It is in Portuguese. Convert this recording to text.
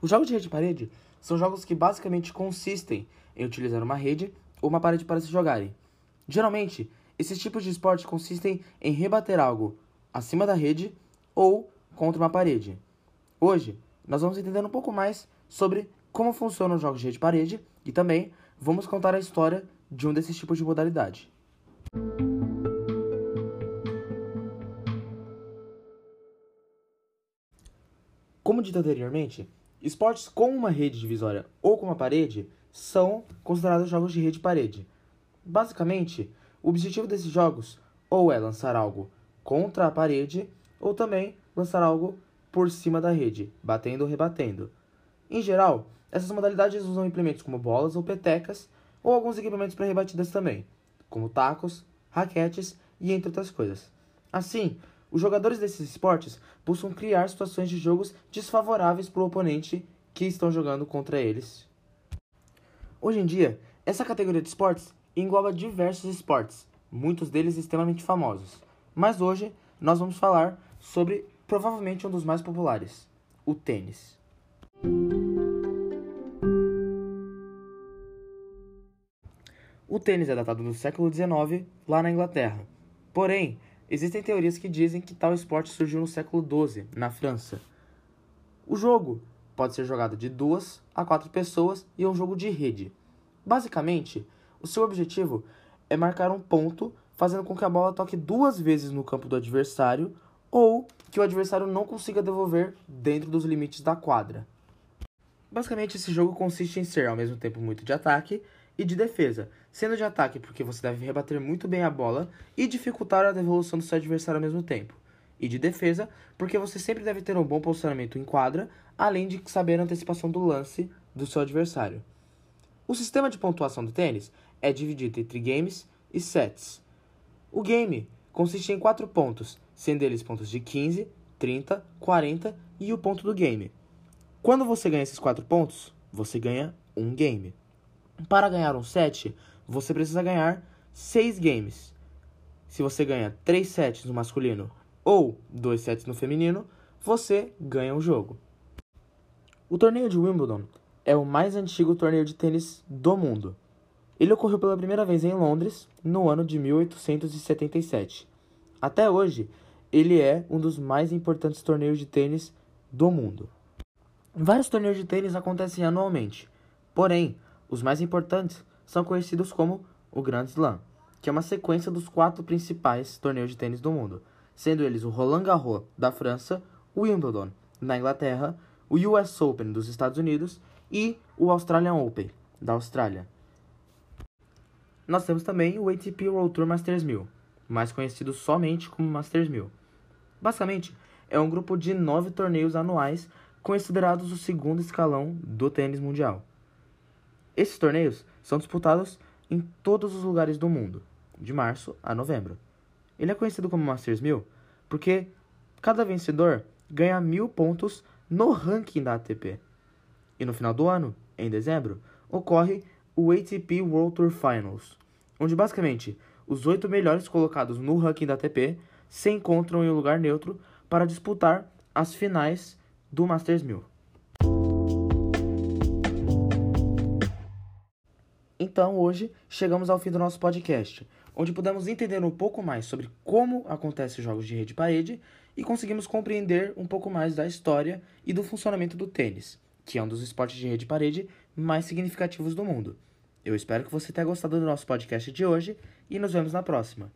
Os jogos de rede parede são jogos que basicamente consistem em utilizar uma rede ou uma parede para se jogarem. Geralmente, esses tipos de esporte consistem em rebater algo acima da rede ou contra uma parede. Hoje, nós vamos entender um pouco mais sobre como funcionam os jogos de rede parede e também vamos contar a história de um desses tipos de modalidade. Como dito anteriormente, esportes com uma rede divisória ou com uma parede são considerados jogos de rede e parede. Basicamente, o objetivo desses jogos ou é lançar algo contra a parede ou também lançar algo por cima da rede, batendo ou rebatendo. Em geral, essas modalidades usam implementos como bolas ou petecas ou alguns equipamentos para rebatidas também, como tacos, raquetes e entre outras coisas. Assim, os jogadores desses esportes buscam criar situações de jogos desfavoráveis para o oponente que estão jogando contra eles. Hoje em dia, essa categoria de esportes engloba diversos esportes, muitos deles extremamente famosos. Mas hoje nós vamos falar sobre provavelmente um dos mais populares, o tênis. O tênis é datado do século XIX, lá na Inglaterra. Porém, existem teorias que dizem que tal esporte surgiu no século XII, na França. O jogo pode ser jogado de duas a quatro pessoas e é um jogo de rede. Basicamente, o seu objetivo é marcar um ponto, fazendo com que a bola toque duas vezes no campo do adversário ou que o adversário não consiga devolver dentro dos limites da quadra. Basicamente, esse jogo consiste em ser ao mesmo tempo muito de ataque e de defesa, sendo de ataque porque você deve rebater muito bem a bola e dificultar a devolução do seu adversário ao mesmo tempo, e de defesa porque você sempre deve ter um bom posicionamento em quadra, além de saber a antecipação do lance do seu adversário. O sistema de pontuação do tênis é dividido entre games e sets. O game consiste em quatro pontos, sendo eles pontos de 15, 30, 40 e o ponto do game. Quando você ganha esses quatro pontos, você ganha um game. Para ganhar um set, você precisa ganhar seis games. Se você ganha três sets no masculino ou dois sets no feminino, você ganha o jogo. O torneio de Wimbledon é o mais antigo torneio de tênis do mundo. Ele ocorreu pela primeira vez em Londres no ano de 1877. Até hoje, ele é um dos mais importantes torneios de tênis do mundo. Vários torneios de tênis acontecem anualmente, porém, os mais importantes são conhecidos como o Grand Slam, que é uma sequência dos quatro principais torneios de tênis do mundo, sendo eles o Roland Garros da França, o Wimbledon na Inglaterra, o US Open dos Estados Unidos e o Australian Open da Austrália. Nós temos também o ATP World Tour Masters 1000, mais conhecido somente como Masters 1000. Basicamente, é um grupo de nove torneios anuais considerados o segundo escalão do tênis mundial. Esses torneios são disputados em todos os lugares do mundo, de março a novembro. Ele é conhecido como Masters 1000 porque cada vencedor ganha mil pontos no ranking da ATP. E no final do ano, em dezembro, ocorre o ATP World Tour Finals, onde basicamente os oito melhores colocados no ranking da ATP se encontram em um lugar neutro para disputar as finais do Masters 1000. Então, hoje, chegamos ao fim do nosso podcast, onde pudemos entender um pouco mais sobre como acontecem os jogos de rede parede e conseguimos compreender um pouco mais da história e do funcionamento do tênis, que é um dos esportes de rede parede mais significativos do mundo. Eu espero que você tenha gostado do nosso podcast de hoje e nos vemos na próxima.